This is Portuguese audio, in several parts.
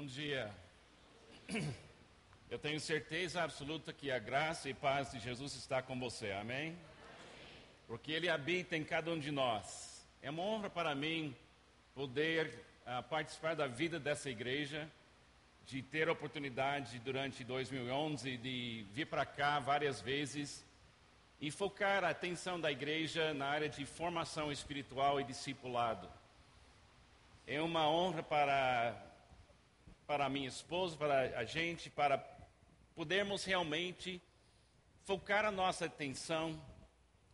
Bom dia. Eu tenho certeza absoluta que a graça e paz de Jesus está com você, amém? Porque Ele habita em cada um de nós. É uma honra para mim poder uh, participar da vida dessa igreja, de ter a oportunidade durante 2011 de vir para cá várias vezes e focar a atenção da igreja na área de formação espiritual e discipulado. É uma honra para, para a minha esposa, para a gente, para podermos realmente focar a nossa atenção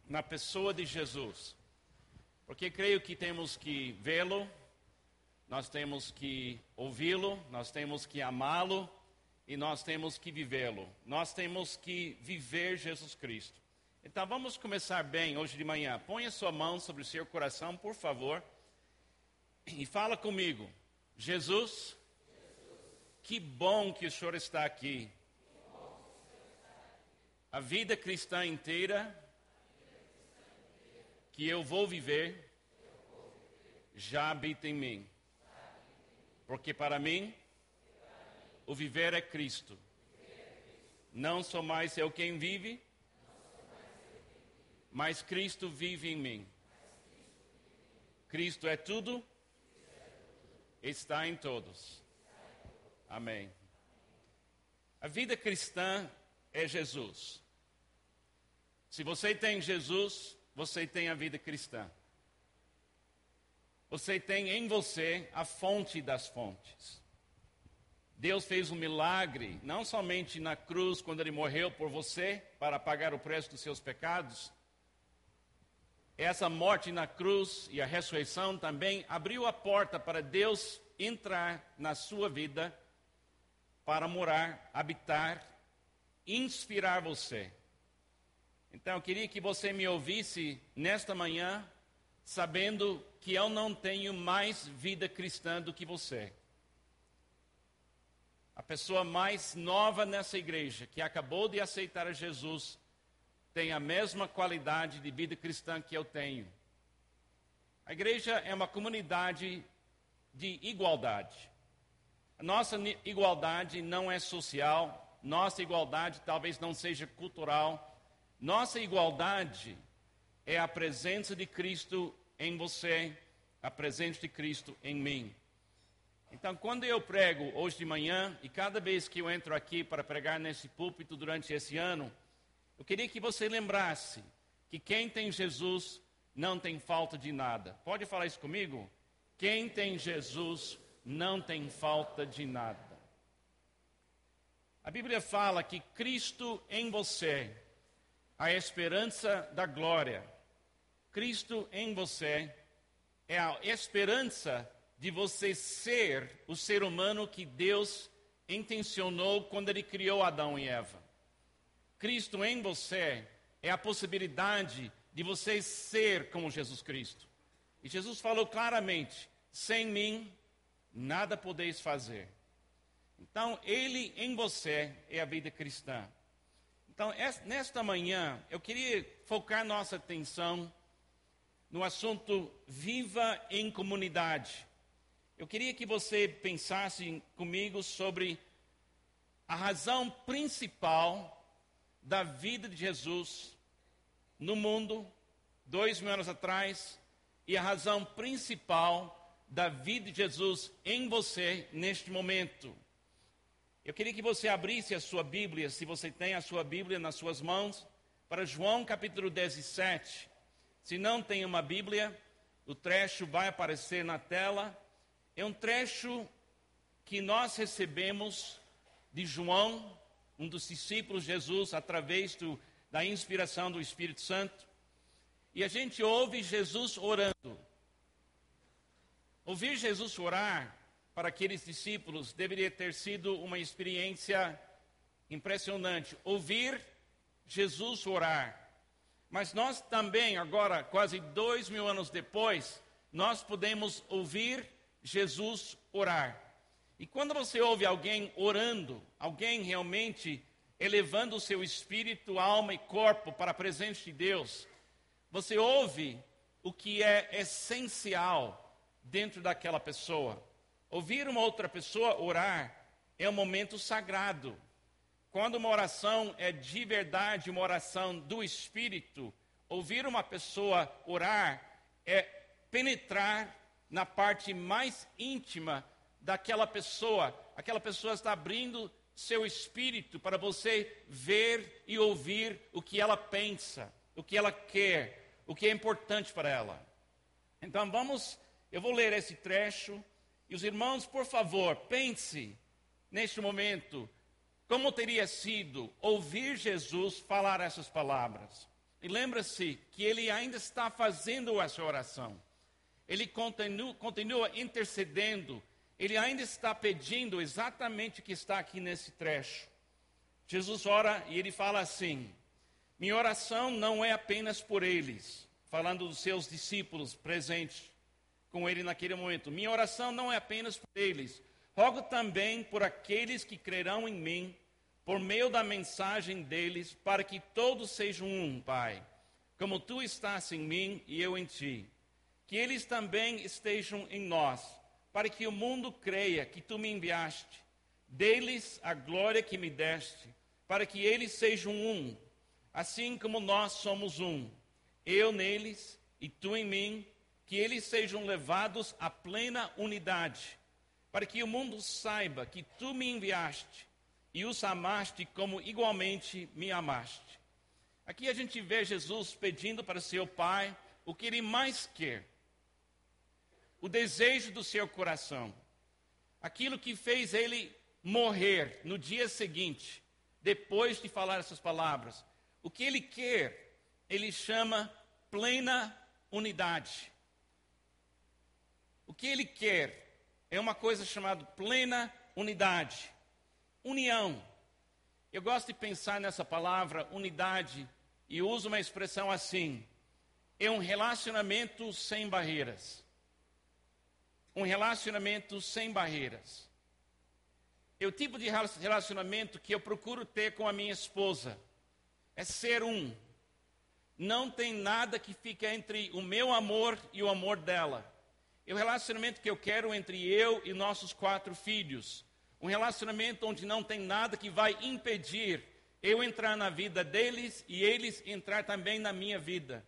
na pessoa de Jesus. Porque creio que temos que vê-lo, nós temos que ouvi-lo, nós temos que amá-lo e nós temos que vivê-lo. Nós temos que viver Jesus Cristo. Então vamos começar bem hoje de manhã. Ponha sua mão sobre o seu coração, por favor e fala comigo, Jesus, que bom que o Senhor está aqui. A vida cristã inteira que eu vou viver já habita em mim. Porque para mim, o viver é Cristo. Não sou mais eu quem vive, mas Cristo vive em mim. Cristo é tudo está em todos. Amém. A vida cristã é Jesus. Se você tem Jesus, você tem a vida cristã. Você tem em você a fonte das fontes. Deus fez um milagre, não somente na cruz, quando Ele morreu por você, para pagar o preço dos seus pecados. Essa morte na cruz e a ressurreição também abriu a porta para Deus entrar na sua vida para morar, habitar, inspirar você. Então eu queria que você me ouvisse nesta manhã, sabendo que eu não tenho mais vida cristã do que você. A pessoa mais nova nessa igreja, que acabou de aceitar a Jesus, tem a mesma qualidade de vida cristã que eu tenho. A igreja é uma comunidade de igualdade. Nossa igualdade não é social, nossa igualdade talvez não seja cultural, nossa igualdade é a presença de Cristo em você, a presença de Cristo em mim. Então, quando eu prego hoje de manhã, e cada vez que eu entro aqui para pregar nesse púlpito durante esse ano, eu queria que você lembrasse que quem tem Jesus não tem falta de nada. Pode falar isso comigo? Quem tem Jesus não tem falta de nada. A Bíblia fala que Cristo em você, a esperança da glória. Cristo em você é a esperança de você ser o ser humano que Deus intencionou quando Ele criou Adão e Eva. Cristo em você é a possibilidade de você ser como Jesus Cristo. E Jesus falou claramente: sem mim nada podeis fazer. Então, Ele em você é a vida cristã. Então, nesta manhã, eu queria focar nossa atenção no assunto Viva em Comunidade. Eu queria que você pensasse comigo sobre a razão principal da vida de Jesus no mundo, dois mil anos atrás, e a razão principal da vida de Jesus em você neste momento. Eu queria que você abrisse a sua Bíblia, se você tem a sua Bíblia nas suas mãos, para João capítulo 17. Se não tem uma Bíblia, o trecho vai aparecer na tela. É um trecho que nós recebemos de João, um dos discípulos de Jesus, através do, da inspiração do Espírito Santo. E a gente ouve Jesus orando. Ouvir Jesus orar para aqueles discípulos deveria ter sido uma experiência impressionante. Ouvir Jesus orar. Mas nós também, agora, quase dois mil anos depois, nós podemos ouvir Jesus orar. E quando você ouve alguém orando, alguém realmente elevando o seu espírito, alma e corpo para a presença de Deus, você ouve o que é essencial dentro daquela pessoa. Ouvir uma outra pessoa orar é um momento sagrado. Quando uma oração é de verdade, uma oração do Espírito, ouvir uma pessoa orar é penetrar na parte mais íntima daquela pessoa. Aquela pessoa está abrindo seu espírito para você ver e ouvir o que ela pensa, o que ela quer, o que é importante para ela. Então vamos, eu vou ler esse trecho e os irmãos, por favor, pense neste momento como teria sido ouvir Jesus falar essas palavras. E lembra-se que ele ainda está fazendo essa oração. Ele continua, continua, intercedendo. Ele ainda está pedindo exatamente o que está aqui nesse trecho. Jesus ora e ele fala assim: Minha oração não é apenas por eles, falando dos seus discípulos presentes com ele naquele momento. Minha oração não é apenas por eles, Rogo também por aqueles que crerão em mim, por meio da mensagem deles, para que todos sejam um, Pai, como tu estás em mim e eu em ti. Que eles também estejam em nós, para que o mundo creia que tu me enviaste. Deles a glória que me deste, para que eles sejam um, assim como nós somos um. Eu neles e tu em mim, que eles sejam levados à plena unidade para que o mundo saiba que tu me enviaste e os amaste como igualmente me amaste. Aqui a gente vê Jesus pedindo para seu Pai o que ele mais quer, o desejo do seu coração, aquilo que fez ele morrer no dia seguinte, depois de falar essas palavras. O que ele quer, ele chama plena unidade. O que ele quer é uma coisa chamada plena unidade. União. Eu gosto de pensar nessa palavra unidade e uso uma expressão assim: é um relacionamento sem barreiras. Um relacionamento sem barreiras. É o tipo de relacionamento que eu procuro ter com a minha esposa. É ser um. Não tem nada que fica entre o meu amor e o amor dela. É o relacionamento que eu quero entre eu e nossos quatro filhos. Um relacionamento onde não tem nada que vai impedir eu entrar na vida deles e eles entrar também na minha vida.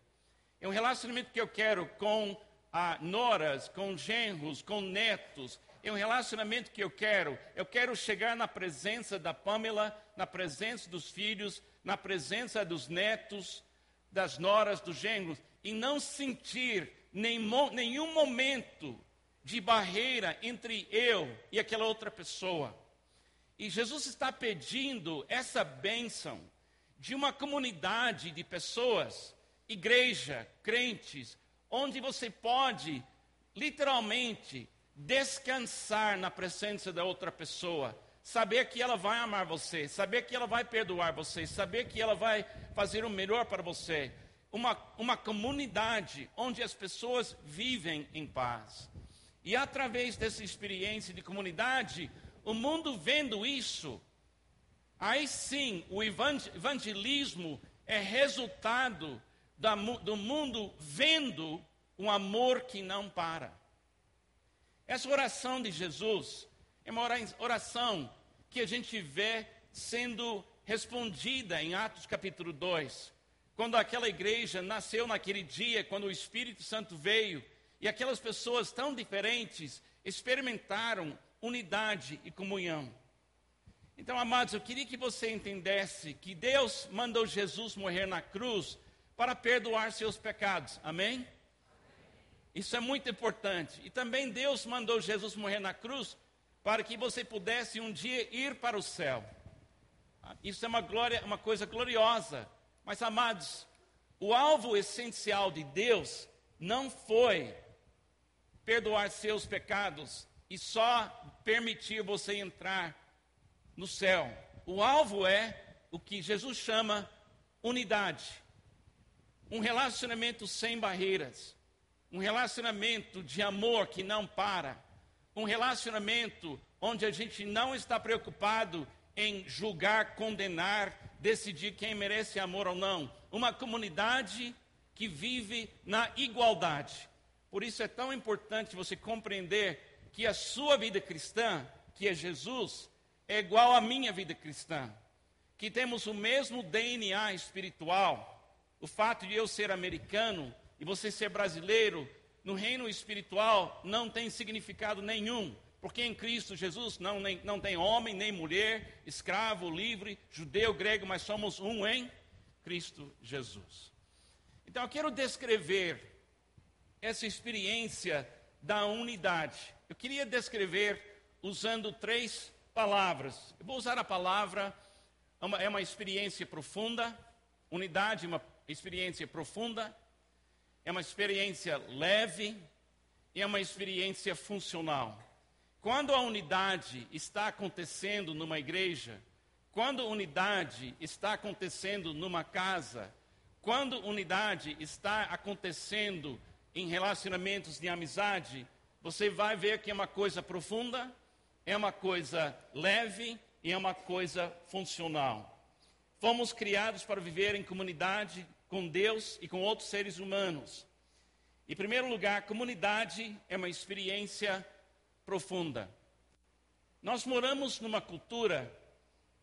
É um relacionamento que eu quero com ah, noras, com genros, com netos. É um relacionamento que eu quero. Eu quero chegar na presença da Pamela, na presença dos filhos, na presença dos netos, das noras, dos genros, e não sentir nenhum momento de barreira entre eu e aquela outra pessoa. E Jesus está pedindo essa bênção de uma comunidade de pessoas, igreja, crentes, onde você pode literalmente descansar na presença da outra pessoa, saber que ela vai amar você, saber que ela vai perdoar você, saber que ela vai fazer o melhor para você, uma, uma comunidade onde as pessoas vivem em paz. E através dessa experiência de comunidade, o mundo vendo isso, aí sim o evangelismo é resultado da, do mundo vendo um amor que não para. Essa oração de Jesus é uma oração que a gente vê sendo respondida em Atos capítulo 2 quando aquela igreja nasceu naquele dia, quando o Espírito Santo veio, e aquelas pessoas tão diferentes experimentaram unidade e comunhão. Então, amados, eu queria que você entendesse que Deus mandou Jesus morrer na cruz para perdoar seus pecados. Amém? Isso é muito importante. E também Deus mandou Jesus morrer na cruz para que você pudesse um dia ir para o céu. Isso é uma glória, uma coisa gloriosa. Mas, amados, o alvo essencial de Deus não foi perdoar seus pecados e só permitir você entrar no céu. O alvo é o que Jesus chama unidade. Um relacionamento sem barreiras. Um relacionamento de amor que não para. Um relacionamento onde a gente não está preocupado em julgar, condenar, decidir quem merece amor ou não. Uma comunidade que vive na igualdade. Por isso é tão importante você compreender que a sua vida cristã, que é Jesus, é igual à minha vida cristã. Que temos o mesmo DNA espiritual. O fato de eu ser americano e você ser brasileiro, no reino espiritual, não tem significado nenhum. Porque em Cristo Jesus não, nem, não tem homem nem mulher, escravo, livre, judeu, grego, mas somos um em Cristo Jesus. Então eu quero descrever essa experiência da unidade. Eu queria descrever usando três palavras. Eu vou usar a palavra, é uma, é uma experiência profunda, unidade, uma experiência profunda, é uma experiência leve e é uma experiência funcional. Quando a unidade está acontecendo numa igreja, quando unidade está acontecendo numa casa, quando unidade está acontecendo em relacionamentos de amizade, você vai ver que é uma coisa profunda, é uma coisa leve e é uma coisa funcional. Fomos criados para viver em comunidade com Deus e com outros seres humanos. Em primeiro lugar, comunidade é uma experiência profunda. Nós moramos numa cultura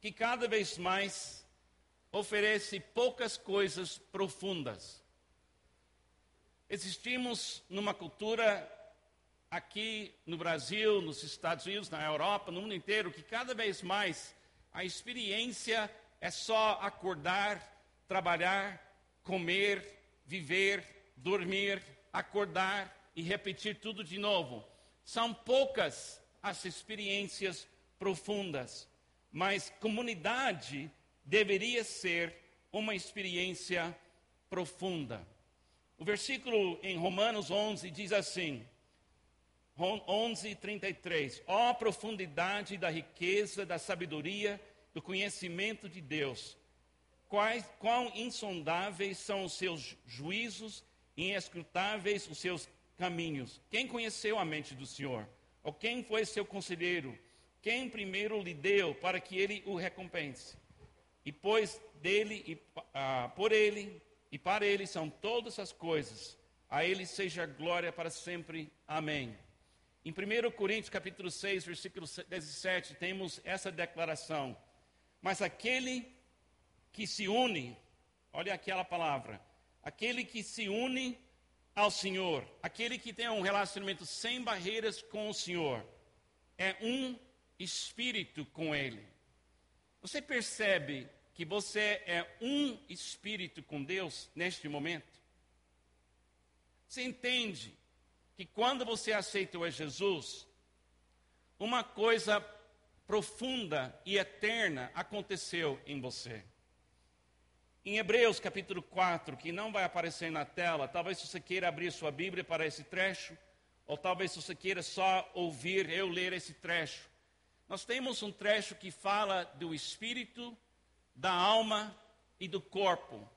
que cada vez mais oferece poucas coisas profundas. Existimos numa cultura aqui no Brasil, nos Estados Unidos, na Europa, no mundo inteiro, que cada vez mais a experiência é só acordar, trabalhar, comer, viver, dormir, acordar e repetir tudo de novo. São poucas as experiências profundas, mas comunidade deveria ser uma experiência profunda. O versículo em Romanos 11 diz assim: 11, 33. Ó oh, profundidade da riqueza, da sabedoria, do conhecimento de Deus. Quais, quão insondáveis são os seus juízos, inescrutáveis os seus caminhos. Quem conheceu a mente do Senhor? Ou quem foi seu conselheiro? Quem primeiro lhe deu para que ele o recompense? E pois dele e ah, por ele e para ele são todas as coisas. A ele seja glória para sempre. Amém. Em 1 Coríntios capítulo 6, versículo 17, temos essa declaração. Mas aquele que se une, olha aquela palavra, aquele que se une ao Senhor, aquele que tem um relacionamento sem barreiras com o Senhor, é um espírito com Ele. Você percebe que você é um espírito com Deus neste momento? Você entende que quando você aceitou a Jesus, uma coisa profunda e eterna aconteceu em você. Em Hebreus capítulo 4, que não vai aparecer na tela, talvez você queira abrir sua Bíblia para esse trecho, ou talvez você queira só ouvir eu ler esse trecho. Nós temos um trecho que fala do espírito, da alma e do corpo.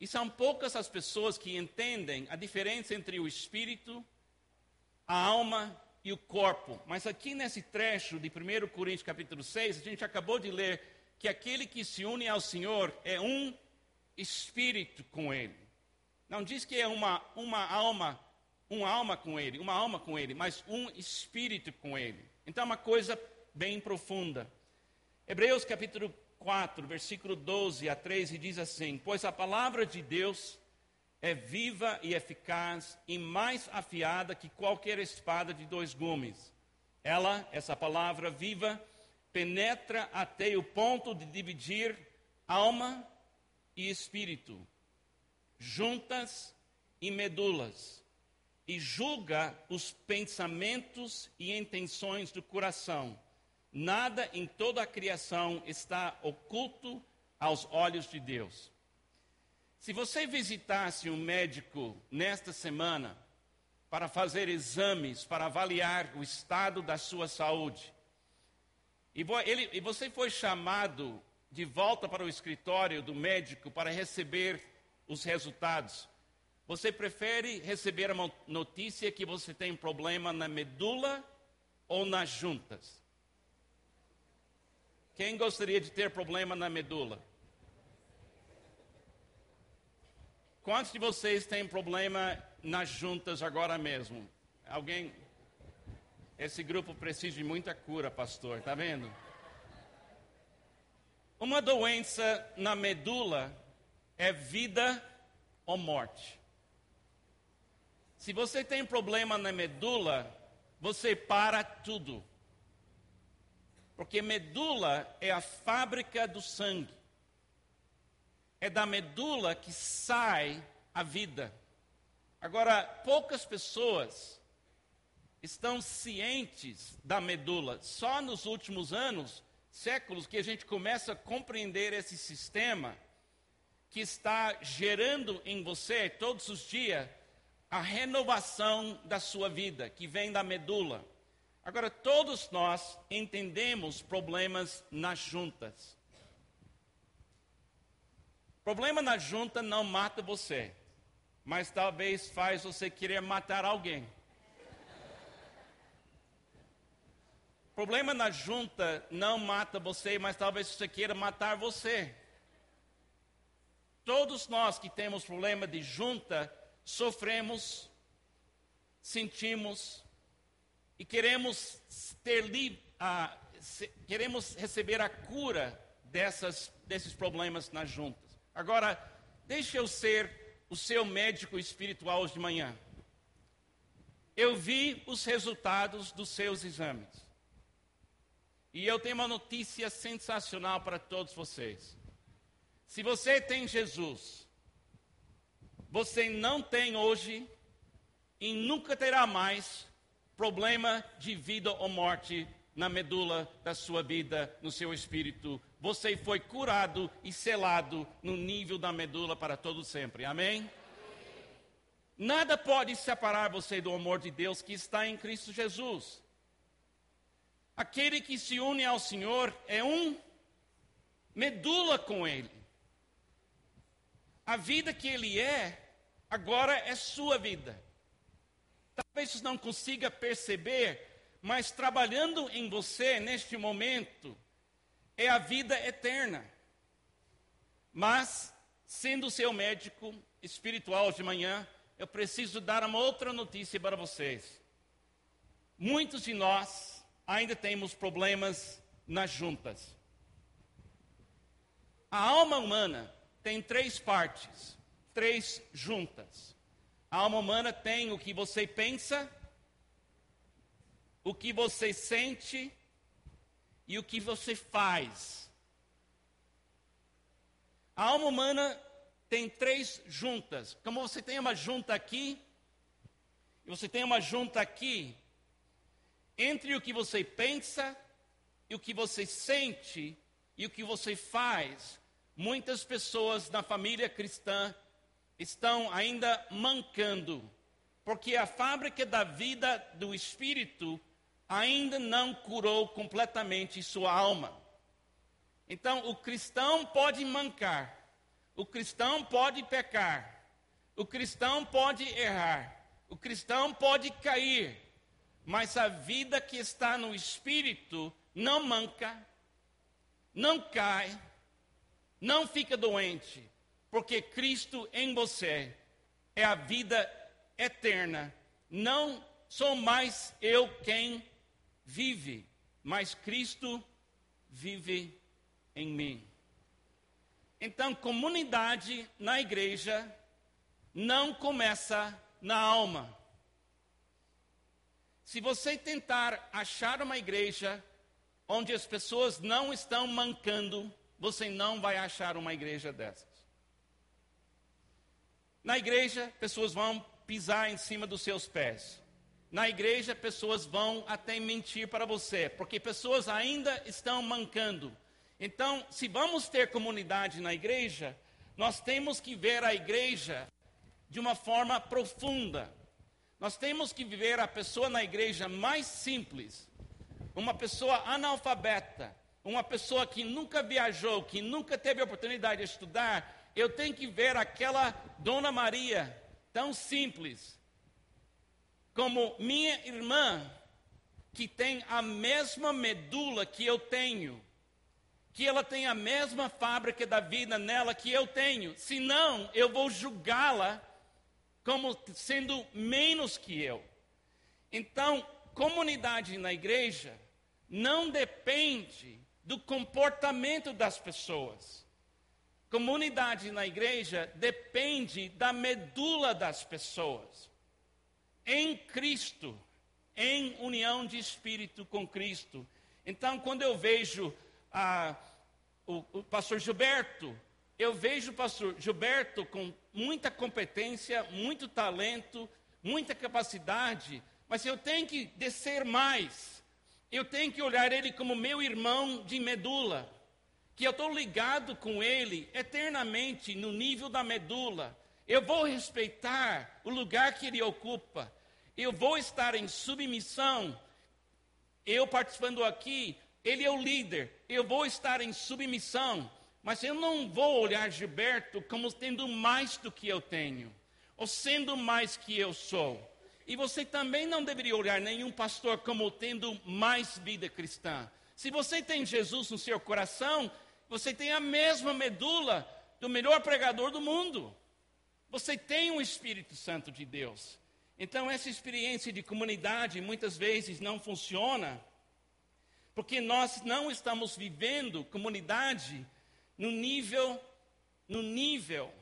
E são poucas as pessoas que entendem a diferença entre o espírito, a alma e o corpo. Mas aqui nesse trecho de 1 Coríntios capítulo 6, a gente acabou de ler que aquele que se une ao Senhor é um espírito com ele. Não diz que é uma, uma alma, uma alma com ele, uma alma com ele, mas um espírito com ele. Então é uma coisa bem profunda. Hebreus capítulo 4, versículo 12 a 13 diz assim: Pois a palavra de Deus é viva e eficaz e mais afiada que qualquer espada de dois gumes. Ela, essa palavra viva, penetra até o ponto de dividir alma e espírito, juntas e medulas, e julga os pensamentos e intenções do coração. Nada em toda a criação está oculto aos olhos de Deus. Se você visitasse um médico nesta semana para fazer exames, para avaliar o estado da sua saúde, e, ele, e você foi chamado de volta para o escritório do médico para receber os resultados, você prefere receber a notícia que você tem problema na medula ou nas juntas? Quem gostaria de ter problema na medula? Quantos de vocês têm problema nas juntas agora mesmo? Alguém? Esse grupo precisa de muita cura, pastor, tá vendo? Uma doença na medula é vida ou morte. Se você tem problema na medula, você para tudo. Porque medula é a fábrica do sangue. É da medula que sai a vida. Agora, poucas pessoas estão cientes da medula. Só nos últimos anos, séculos, que a gente começa a compreender esse sistema que está gerando em você todos os dias a renovação da sua vida, que vem da medula. Agora, todos nós entendemos problemas nas juntas. Problema na junta não mata você, mas talvez faz você querer matar alguém. Problema na junta não mata você, mas talvez você queira matar você. Todos nós que temos problema de junta sofremos, sentimos e queremos ter uh, queremos receber a cura dessas, desses problemas nas juntas. Agora, deixe eu ser o seu médico espiritual hoje de manhã. Eu vi os resultados dos seus exames. E eu tenho uma notícia sensacional para todos vocês. Se você tem Jesus, você não tem hoje e nunca terá mais problema de vida ou morte na medula da sua vida, no seu espírito. Você foi curado e selado no nível da medula para todo sempre. Amém? Nada pode separar você do amor de Deus que está em Cristo Jesus. Aquele que se une ao Senhor é um medula com Ele. A vida que Ele é, agora é sua vida. Talvez você não consiga perceber, mas trabalhando em você neste momento é a vida eterna. Mas, sendo seu médico espiritual de manhã, eu preciso dar uma outra notícia para vocês. Muitos de nós ainda temos problemas nas juntas. A alma humana tem três partes três juntas. A alma humana tem o que você pensa, o que você sente e o que você faz. A alma humana tem três juntas. Como você tem uma junta aqui, e você tem uma junta aqui, entre o que você pensa e o que você sente e o que você faz, muitas pessoas na família cristã estão ainda mancando, porque a fábrica da vida do espírito ainda não curou completamente sua alma. Então, o cristão pode mancar, o cristão pode pecar, o cristão pode errar, o cristão pode cair, mas a vida que está no espírito não manca, não cai, não fica doente, porque Cristo em você é a vida eterna. Não sou mais eu quem vive, mas Cristo vive em mim. Então, comunidade na igreja não começa na alma. Se você tentar achar uma igreja onde as pessoas não estão mancando, você não vai achar uma igreja dessa. Na igreja, pessoas vão pisar em cima dos seus pés. Na igreja, pessoas vão até mentir para você, porque pessoas ainda estão mancando. Então, se vamos ter comunidade na igreja, nós temos que ver a igreja de uma forma profunda. Nós temos que viver a pessoa na igreja mais simples, uma pessoa analfabeta, uma pessoa que nunca viajou, que nunca teve oportunidade de estudar, eu tenho que ver aquela Dona Maria, tão simples, como minha irmã, que tem a mesma medula que eu tenho, que ela tem a mesma fábrica da vida nela que eu tenho, senão eu vou julgá-la como sendo menos que eu. Então, comunidade na igreja não depende do comportamento das pessoas. Comunidade na igreja depende da medula das pessoas. Em Cristo, em união de espírito com Cristo. Então, quando eu vejo ah, o, o pastor Gilberto, eu vejo o pastor Gilberto com muita competência, muito talento, muita capacidade, mas eu tenho que descer mais. Eu tenho que olhar ele como meu irmão de medula, que eu estou ligado com ele eternamente no nível da medula. Eu vou respeitar o lugar que ele ocupa. Eu vou estar em submissão. Eu participando aqui, ele é o líder. Eu vou estar em submissão. Mas eu não vou olhar Gilberto como tendo mais do que eu tenho, ou sendo mais que eu sou. E você também não deveria olhar nenhum pastor como tendo mais vida cristã. Se você tem Jesus no seu coração, você tem a mesma medula do melhor pregador do mundo. Você tem o Espírito Santo de Deus. Então, essa experiência de comunidade muitas vezes não funciona, porque nós não estamos vivendo comunidade no nível, no nível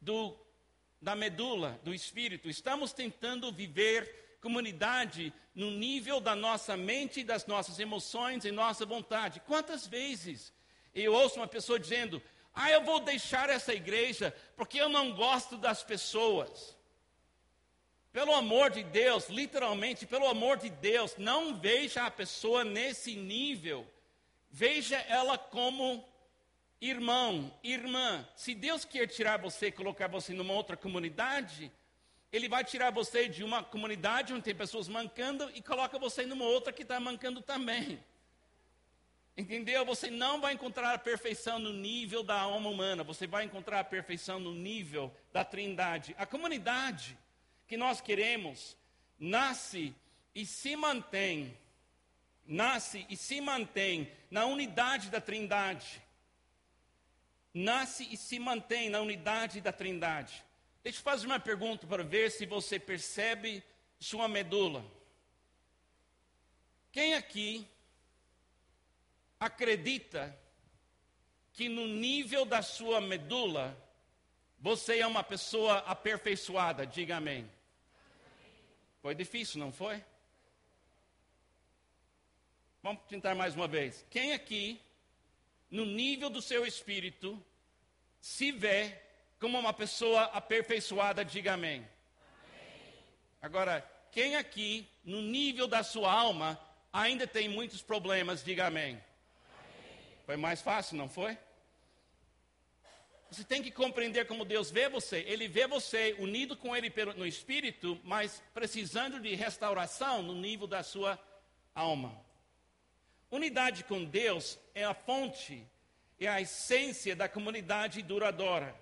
do, da medula, do espírito. Estamos tentando viver comunidade no nível da nossa mente, das nossas emoções e nossa vontade. Quantas vezes eu ouço uma pessoa dizendo: Ah, eu vou deixar essa igreja porque eu não gosto das pessoas. Pelo amor de Deus, literalmente, pelo amor de Deus, não veja a pessoa nesse nível Veja ela como irmão, irmã. Se Deus quer tirar você e colocar você numa outra comunidade, Ele vai tirar você de uma comunidade onde tem pessoas mancando e coloca você numa outra que está mancando também. Entendeu? Você não vai encontrar a perfeição no nível da alma humana, você vai encontrar a perfeição no nível da trindade. A comunidade que nós queremos nasce e se mantém nasce e se mantém na unidade da Trindade. Nasce e se mantém na unidade da Trindade. Deixa eu fazer uma pergunta para ver se você percebe sua medula. Quem aqui acredita que no nível da sua medula você é uma pessoa aperfeiçoada? Diga amém. Foi difícil, não foi? Vamos tentar mais uma vez. Quem aqui, no nível do seu espírito, se vê como uma pessoa aperfeiçoada, diga amém. amém. Agora, quem aqui, no nível da sua alma, ainda tem muitos problemas, diga amém. amém. Foi mais fácil, não foi? Você tem que compreender como Deus vê você. Ele vê você unido com Ele no espírito, mas precisando de restauração no nível da sua alma. Unidade com Deus é a fonte, é a essência da comunidade duradoura.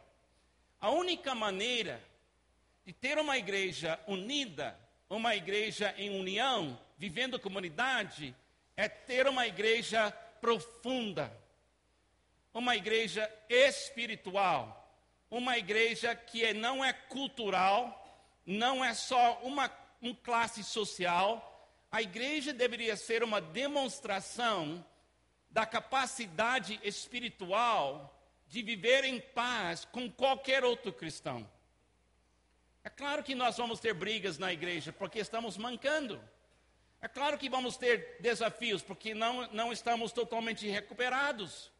A única maneira de ter uma igreja unida, uma igreja em união, vivendo comunidade, é ter uma igreja profunda, uma igreja espiritual, uma igreja que é, não é cultural, não é só uma, uma classe social, a igreja deveria ser uma demonstração da capacidade espiritual de viver em paz com qualquer outro cristão. É claro que nós vamos ter brigas na igreja porque estamos mancando. É claro que vamos ter desafios porque não, não estamos totalmente recuperados.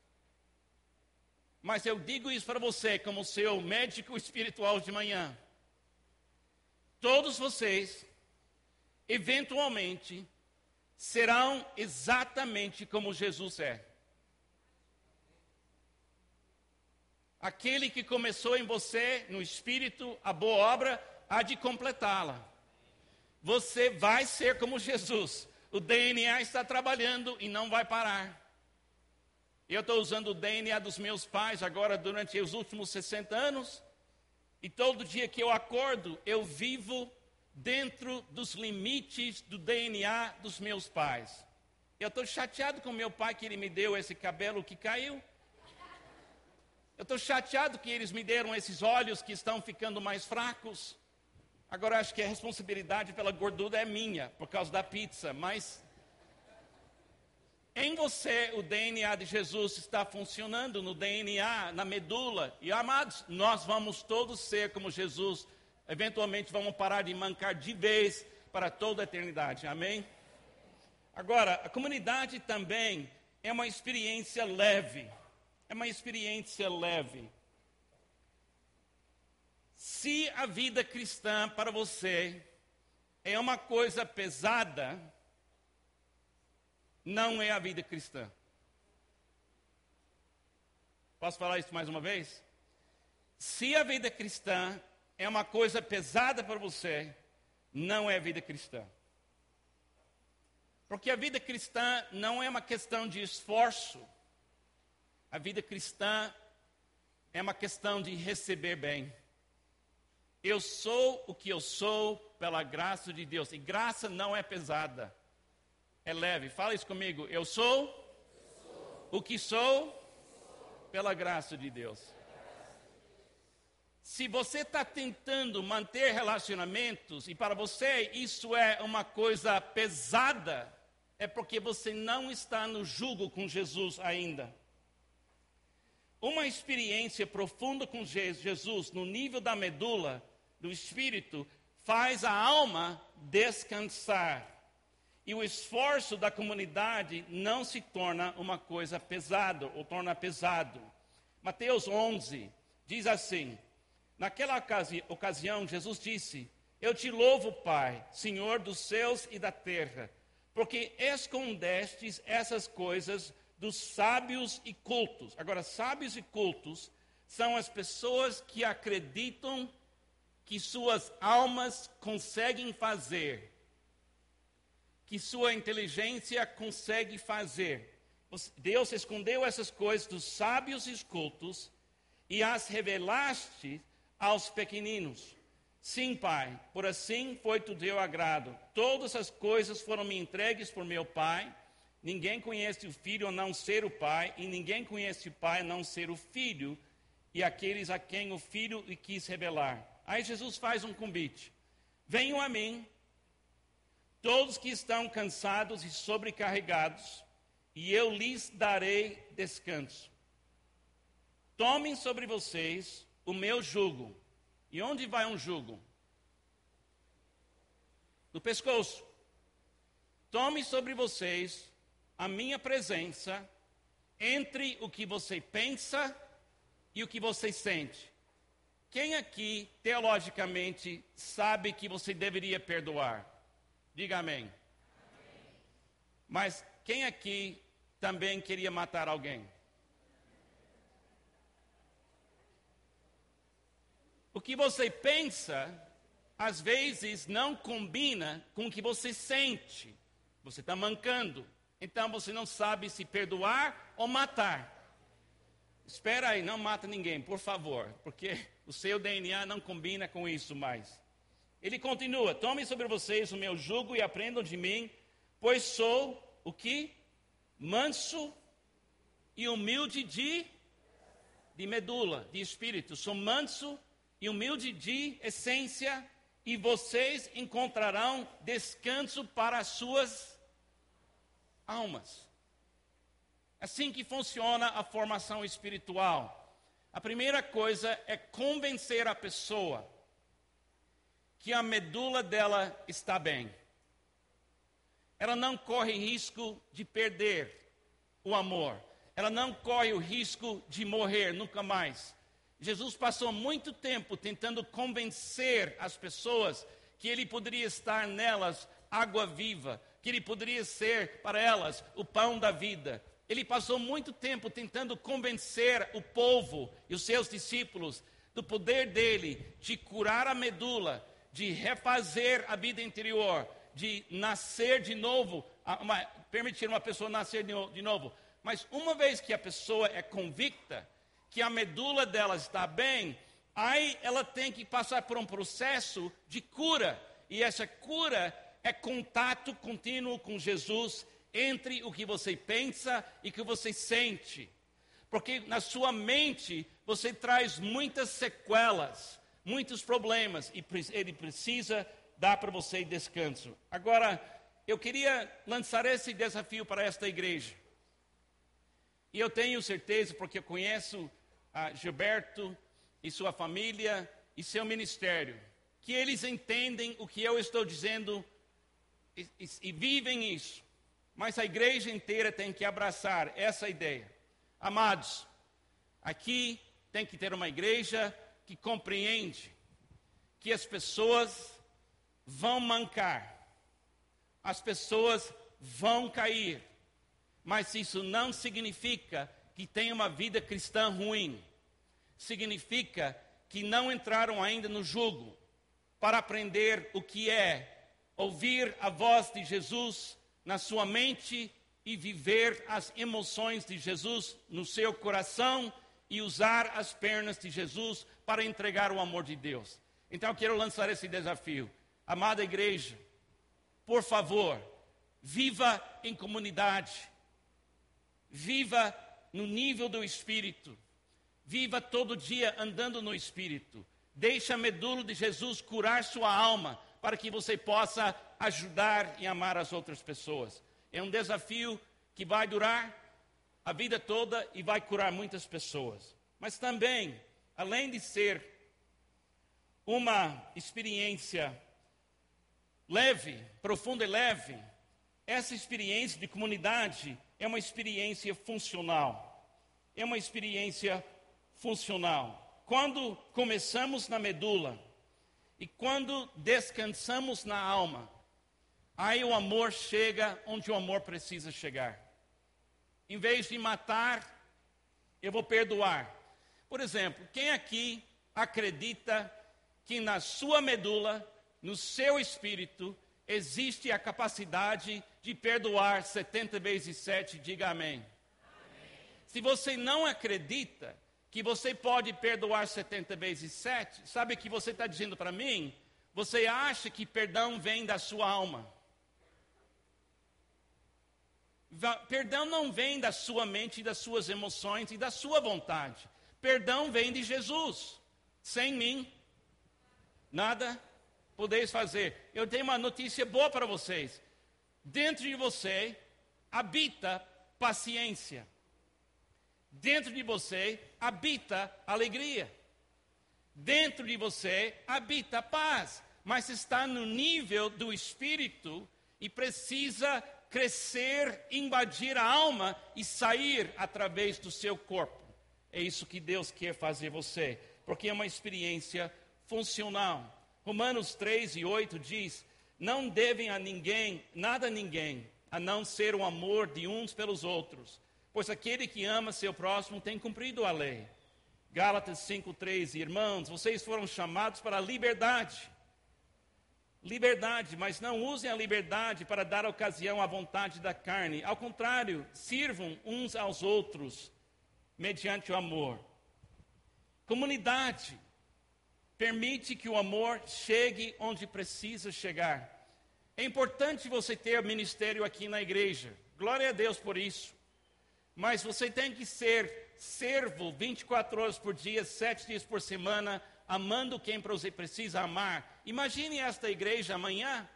Mas eu digo isso para você, como seu médico espiritual de manhã. Todos vocês eventualmente, serão exatamente como Jesus é. Aquele que começou em você, no espírito, a boa obra, há de completá-la. Você vai ser como Jesus. O DNA está trabalhando e não vai parar. Eu estou usando o DNA dos meus pais agora durante os últimos 60 anos. E todo dia que eu acordo, eu vivo dentro dos limites do DNA dos meus pais. Eu estou chateado com meu pai que ele me deu esse cabelo que caiu. Eu estou chateado que eles me deram esses olhos que estão ficando mais fracos. Agora acho que a responsabilidade pela gordura é minha, por causa da pizza, mas em você o DNA de Jesus está funcionando, no DNA, na medula. E amados, nós vamos todos ser como Jesus. Eventualmente vamos parar de mancar de vez para toda a eternidade. Amém? Agora, a comunidade também é uma experiência leve. É uma experiência leve. Se a vida cristã para você é uma coisa pesada, não é a vida cristã. Posso falar isso mais uma vez? Se a vida cristã é uma coisa pesada para você, não é vida cristã. Porque a vida cristã não é uma questão de esforço. A vida cristã é uma questão de receber bem. Eu sou o que eu sou pela graça de Deus. E graça não é pesada, é leve. Fala isso comigo. Eu sou, eu sou. o que sou pela graça de Deus. Se você está tentando manter relacionamentos e para você isso é uma coisa pesada, é porque você não está no jugo com Jesus ainda. Uma experiência profunda com Jesus, no nível da medula, do espírito faz a alma descansar. E o esforço da comunidade não se torna uma coisa pesada, ou torna pesado. Mateus 11 diz assim: Naquela ocasi ocasião, Jesus disse: Eu te louvo, Pai, Senhor dos céus e da terra, porque escondestes essas coisas dos sábios e cultos. Agora, sábios e cultos são as pessoas que acreditam que suas almas conseguem fazer, que sua inteligência consegue fazer. Deus escondeu essas coisas dos sábios e cultos e as revelaste aos pequeninos. Sim, Pai, por assim foi do teu agrado. Todas as coisas foram me entregues por meu Pai. Ninguém conhece o Filho a não ser o Pai, e ninguém conhece o Pai a não ser o Filho, e aqueles a quem o Filho lhe quis revelar. Aí Jesus faz um convite: Venham a mim, todos que estão cansados e sobrecarregados, e eu lhes darei descanso. Tomem sobre vocês o meu jugo. E onde vai um jugo? Do pescoço. Tome sobre vocês a minha presença entre o que você pensa e o que você sente. Quem aqui, teologicamente, sabe que você deveria perdoar? Diga amém. amém. Mas quem aqui também queria matar alguém? O que você pensa, às vezes, não combina com o que você sente. Você está mancando. Então você não sabe se perdoar ou matar. Espera aí, não mata ninguém, por favor, porque o seu DNA não combina com isso mais. Ele continua: Tomem sobre vocês o meu jugo e aprendam de mim, pois sou o que? Manso e humilde de, de medula, de espírito. Sou manso e humilde de essência, e vocês encontrarão descanso para as suas almas. Assim que funciona a formação espiritual. A primeira coisa é convencer a pessoa que a medula dela está bem. Ela não corre risco de perder o amor. Ela não corre o risco de morrer nunca mais. Jesus passou muito tempo tentando convencer as pessoas que ele poderia estar nelas água viva, que ele poderia ser para elas o pão da vida, ele passou muito tempo tentando convencer o povo e os seus discípulos do poder dele de curar a medula, de refazer a vida interior, de nascer de novo, permitir uma pessoa nascer de novo. Mas uma vez que a pessoa é convicta que a medula dela está bem, aí ela tem que passar por um processo de cura. E essa cura é contato contínuo com Jesus entre o que você pensa e o que você sente. Porque na sua mente você traz muitas sequelas, muitos problemas e ele precisa dar para você descanso. Agora, eu queria lançar esse desafio para esta igreja. E eu tenho certeza, porque eu conheço a Gilberto e sua família e seu ministério, que eles entendem o que eu estou dizendo e, e, e vivem isso. Mas a igreja inteira tem que abraçar essa ideia. Amados, aqui tem que ter uma igreja que compreende que as pessoas vão mancar, as pessoas vão cair, mas isso não significa que tem uma vida cristã ruim. Significa que não entraram ainda no jugo para aprender o que é ouvir a voz de Jesus na sua mente e viver as emoções de Jesus no seu coração e usar as pernas de Jesus para entregar o amor de Deus. Então eu quero lançar esse desafio. Amada igreja, por favor, viva em comunidade, viva no nível do Espírito, viva todo dia andando no Espírito. Deixe a medula de Jesus curar sua alma, para que você possa ajudar e amar as outras pessoas. É um desafio que vai durar a vida toda e vai curar muitas pessoas. Mas também, além de ser uma experiência leve, profunda e leve, essa experiência de comunidade é uma experiência funcional. É uma experiência funcional. Quando começamos na medula e quando descansamos na alma, aí o amor chega onde o amor precisa chegar. Em vez de matar, eu vou perdoar. Por exemplo, quem aqui acredita que na sua medula, no seu espírito, existe a capacidade de perdoar 70 vezes 7? Diga amém. amém. Se você não acredita que você pode perdoar 70 vezes 7, sabe o que você está dizendo para mim? Você acha que perdão vem da sua alma. Perdão não vem da sua mente, das suas emoções e da sua vontade. Perdão vem de Jesus. Sem mim, nada podeis fazer. Eu tenho uma notícia boa para vocês. Dentro de você habita paciência. Dentro de você habita alegria. Dentro de você habita paz. Mas está no nível do espírito e precisa crescer, invadir a alma e sair através do seu corpo. É isso que Deus quer fazer você, porque é uma experiência funcional. Romanos 3 e 8 diz: Não devem a ninguém, nada a ninguém, a não ser o amor de uns pelos outros, pois aquele que ama seu próximo tem cumprido a lei. Gálatas 5:3 Irmãos, vocês foram chamados para a liberdade liberdade, mas não usem a liberdade para dar ocasião à vontade da carne. Ao contrário, sirvam uns aos outros mediante o amor. Comunidade permite que o amor chegue onde precisa chegar. É importante você ter ministério aqui na igreja. Glória a Deus por isso. Mas você tem que ser servo 24 horas por dia, 7 dias por semana, amando quem precisa amar. Imagine esta igreja amanhã,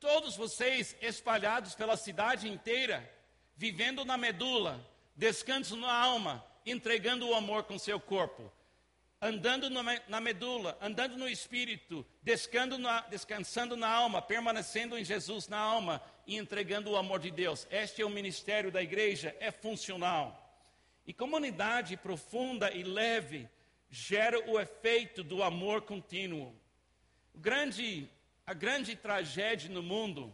todos vocês espalhados pela cidade inteira, vivendo na medula, descanso na alma, entregando o amor com seu corpo, andando na medula, andando no espírito, na, descansando na alma, permanecendo em Jesus na alma e entregando o amor de Deus. Este é o ministério da igreja, é funcional. E comunidade profunda e leve gera o efeito do amor contínuo. Grande, a grande tragédia no mundo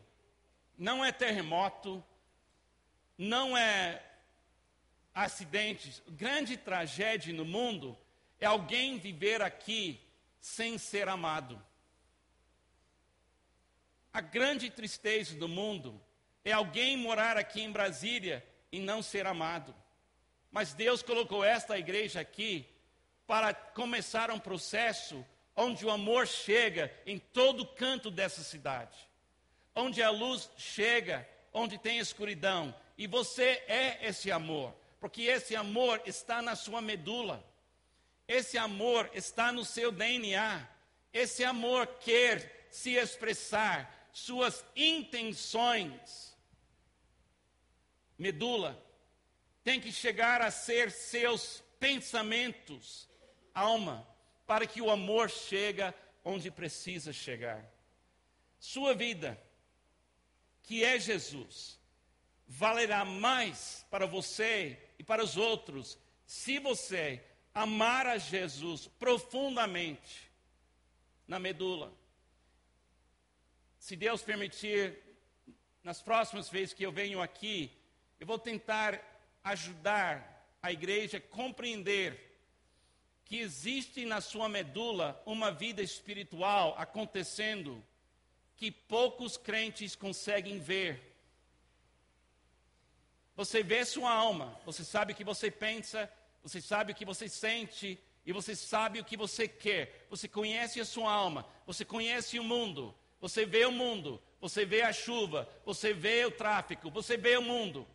não é terremoto, não é acidentes. Grande tragédia no mundo é alguém viver aqui sem ser amado. A grande tristeza do mundo é alguém morar aqui em Brasília e não ser amado. Mas Deus colocou esta igreja aqui para começar um processo onde o amor chega em todo canto dessa cidade, onde a luz chega, onde tem escuridão, e você é esse amor, porque esse amor está na sua medula. Esse amor está no seu DNA. Esse amor quer se expressar, suas intenções. Medula tem que chegar a ser seus pensamentos, alma, para que o amor chegue onde precisa chegar. Sua vida, que é Jesus, valerá mais para você e para os outros se você amar a Jesus profundamente na medula. Se Deus permitir, nas próximas vezes que eu venho aqui, eu vou tentar ajudar a igreja a compreender que existe na sua medula uma vida espiritual acontecendo que poucos crentes conseguem ver. Você vê sua alma, você sabe que você pensa, você sabe o que você sente e você sabe o que você quer. Você conhece a sua alma, você conhece o mundo, você vê o mundo, você vê a chuva, você vê o tráfico, você vê o mundo.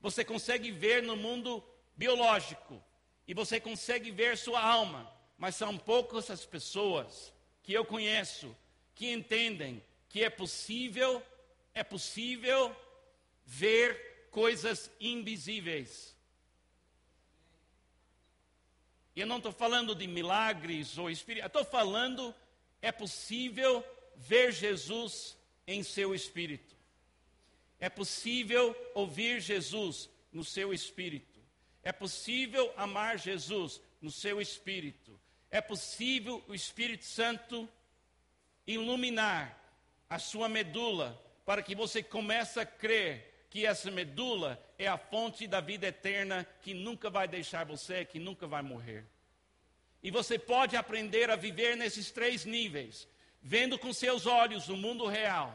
Você consegue ver no mundo biológico e você consegue ver sua alma, mas são poucas as pessoas que eu conheço que entendem que é possível, é possível ver coisas invisíveis. E eu não estou falando de milagres ou espírito, estou falando, é possível ver Jesus em seu espírito. É possível ouvir Jesus no seu espírito. É possível amar Jesus no seu espírito. É possível o Espírito Santo iluminar a sua medula para que você comece a crer que essa medula é a fonte da vida eterna que nunca vai deixar você, que nunca vai morrer. E você pode aprender a viver nesses três níveis, vendo com seus olhos o mundo real,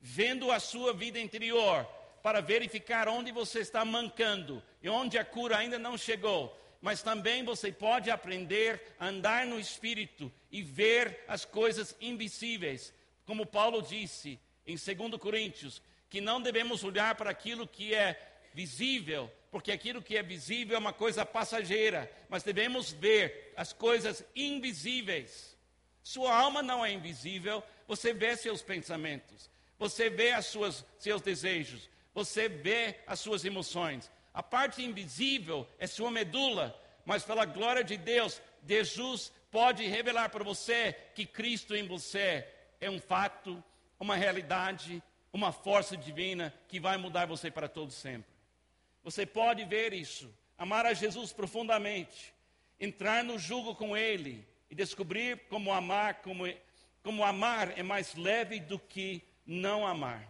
vendo a sua vida interior, para verificar onde você está mancando e onde a cura ainda não chegou. Mas também você pode aprender a andar no espírito e ver as coisas invisíveis, como Paulo disse em 2 Coríntios, que não devemos olhar para aquilo que é visível, porque aquilo que é visível é uma coisa passageira, mas devemos ver as coisas invisíveis. Sua alma não é invisível, você vê seus pensamentos, você vê as suas, seus desejos, você vê as suas emoções. A parte invisível é sua medula, mas pela glória de Deus, Jesus pode revelar para você que Cristo em você é um fato, uma realidade, uma força divina que vai mudar você para todo sempre. Você pode ver isso, amar a Jesus profundamente, entrar no jugo com Ele e descobrir como amar, como, como amar é mais leve do que não amar.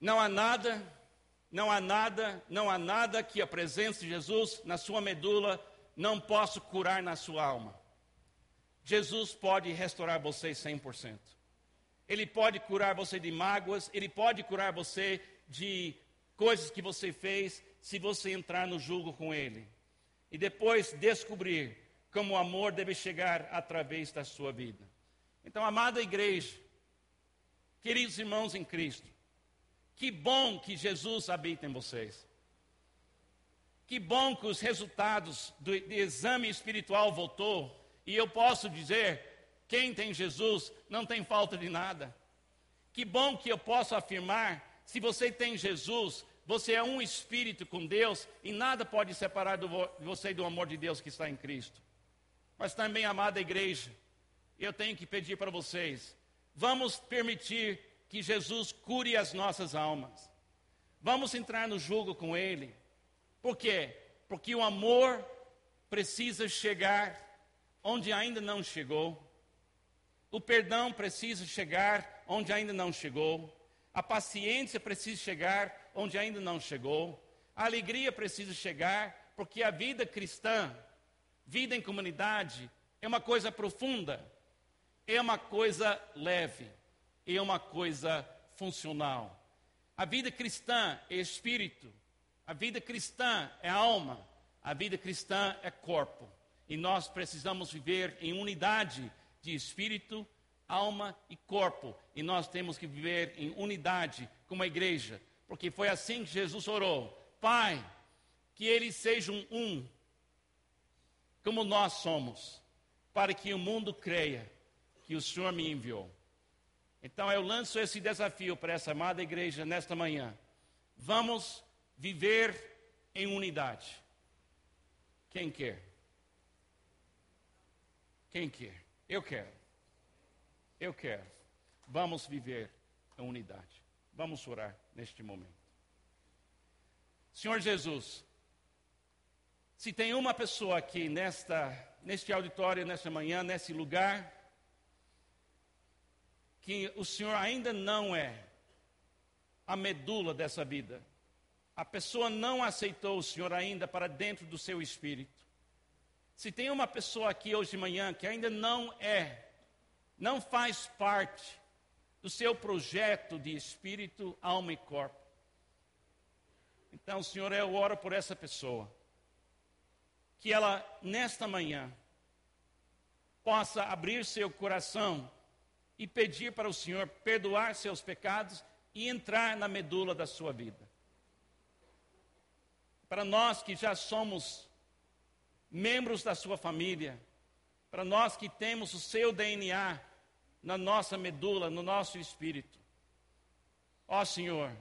Não há nada, não há nada, não há nada que a presença de Jesus na sua medula não possa curar na sua alma. Jesus pode restaurar você 100%. Ele pode curar você de mágoas, ele pode curar você de coisas que você fez, se você entrar no julgo com ele. E depois descobrir como o amor deve chegar através da sua vida. Então, amada igreja, queridos irmãos em Cristo, que bom que Jesus habita em vocês. Que bom que os resultados do, exame espiritual voltou. E eu posso dizer quem tem Jesus não tem falta de nada. Que bom que eu posso afirmar: se você tem Jesus, você é um espírito com Deus e nada pode separar você do amor de Deus que está em Cristo. Mas também, amada igreja, eu tenho que pedir para vocês: vamos permitir que Jesus cure as nossas almas. Vamos entrar no jogo com Ele. Por quê? Porque o amor precisa chegar onde ainda não chegou. O perdão precisa chegar onde ainda não chegou. A paciência precisa chegar onde ainda não chegou. A alegria precisa chegar, porque a vida cristã, vida em comunidade, é uma coisa profunda, é uma coisa leve, é uma coisa funcional. A vida cristã é espírito, a vida cristã é alma, a vida cristã é corpo. E nós precisamos viver em unidade de espírito, alma e corpo. E nós temos que viver em unidade como a igreja, porque foi assim que Jesus orou: Pai, que eles sejam um, como nós somos, para que o mundo creia que o Senhor me enviou. Então eu lanço esse desafio para essa amada igreja nesta manhã. Vamos viver em unidade. Quem quer? Quem quer? Eu quero. Eu quero. Vamos viver em unidade. Vamos orar neste momento. Senhor Jesus, se tem uma pessoa aqui nesta, neste auditório, nesta manhã, nesse lugar, que o Senhor ainda não é a medula dessa vida, a pessoa não aceitou o Senhor ainda para dentro do seu espírito. Se tem uma pessoa aqui hoje de manhã que ainda não é, não faz parte do seu projeto de espírito, alma e corpo, então, Senhor, eu oro por essa pessoa, que ela, nesta manhã, possa abrir seu coração e pedir para o Senhor perdoar seus pecados e entrar na medula da sua vida. Para nós que já somos membros da sua família, para nós que temos o seu DNA na nossa medula, no nosso espírito. Ó Senhor,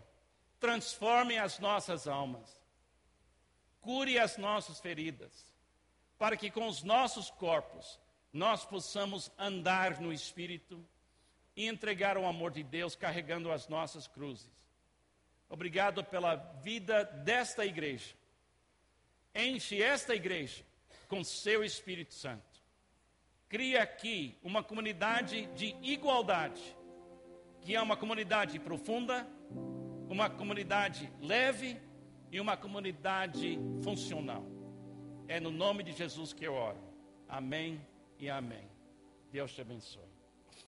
transforme as nossas almas, cure as nossas feridas, para que com os nossos corpos nós possamos andar no espírito e entregar o amor de Deus carregando as nossas cruzes. Obrigado pela vida desta igreja. Enche esta igreja com seu Espírito Santo. Cria aqui uma comunidade de igualdade, que é uma comunidade profunda, uma comunidade leve e uma comunidade funcional. É no nome de Jesus que eu oro. Amém e amém. Deus te abençoe.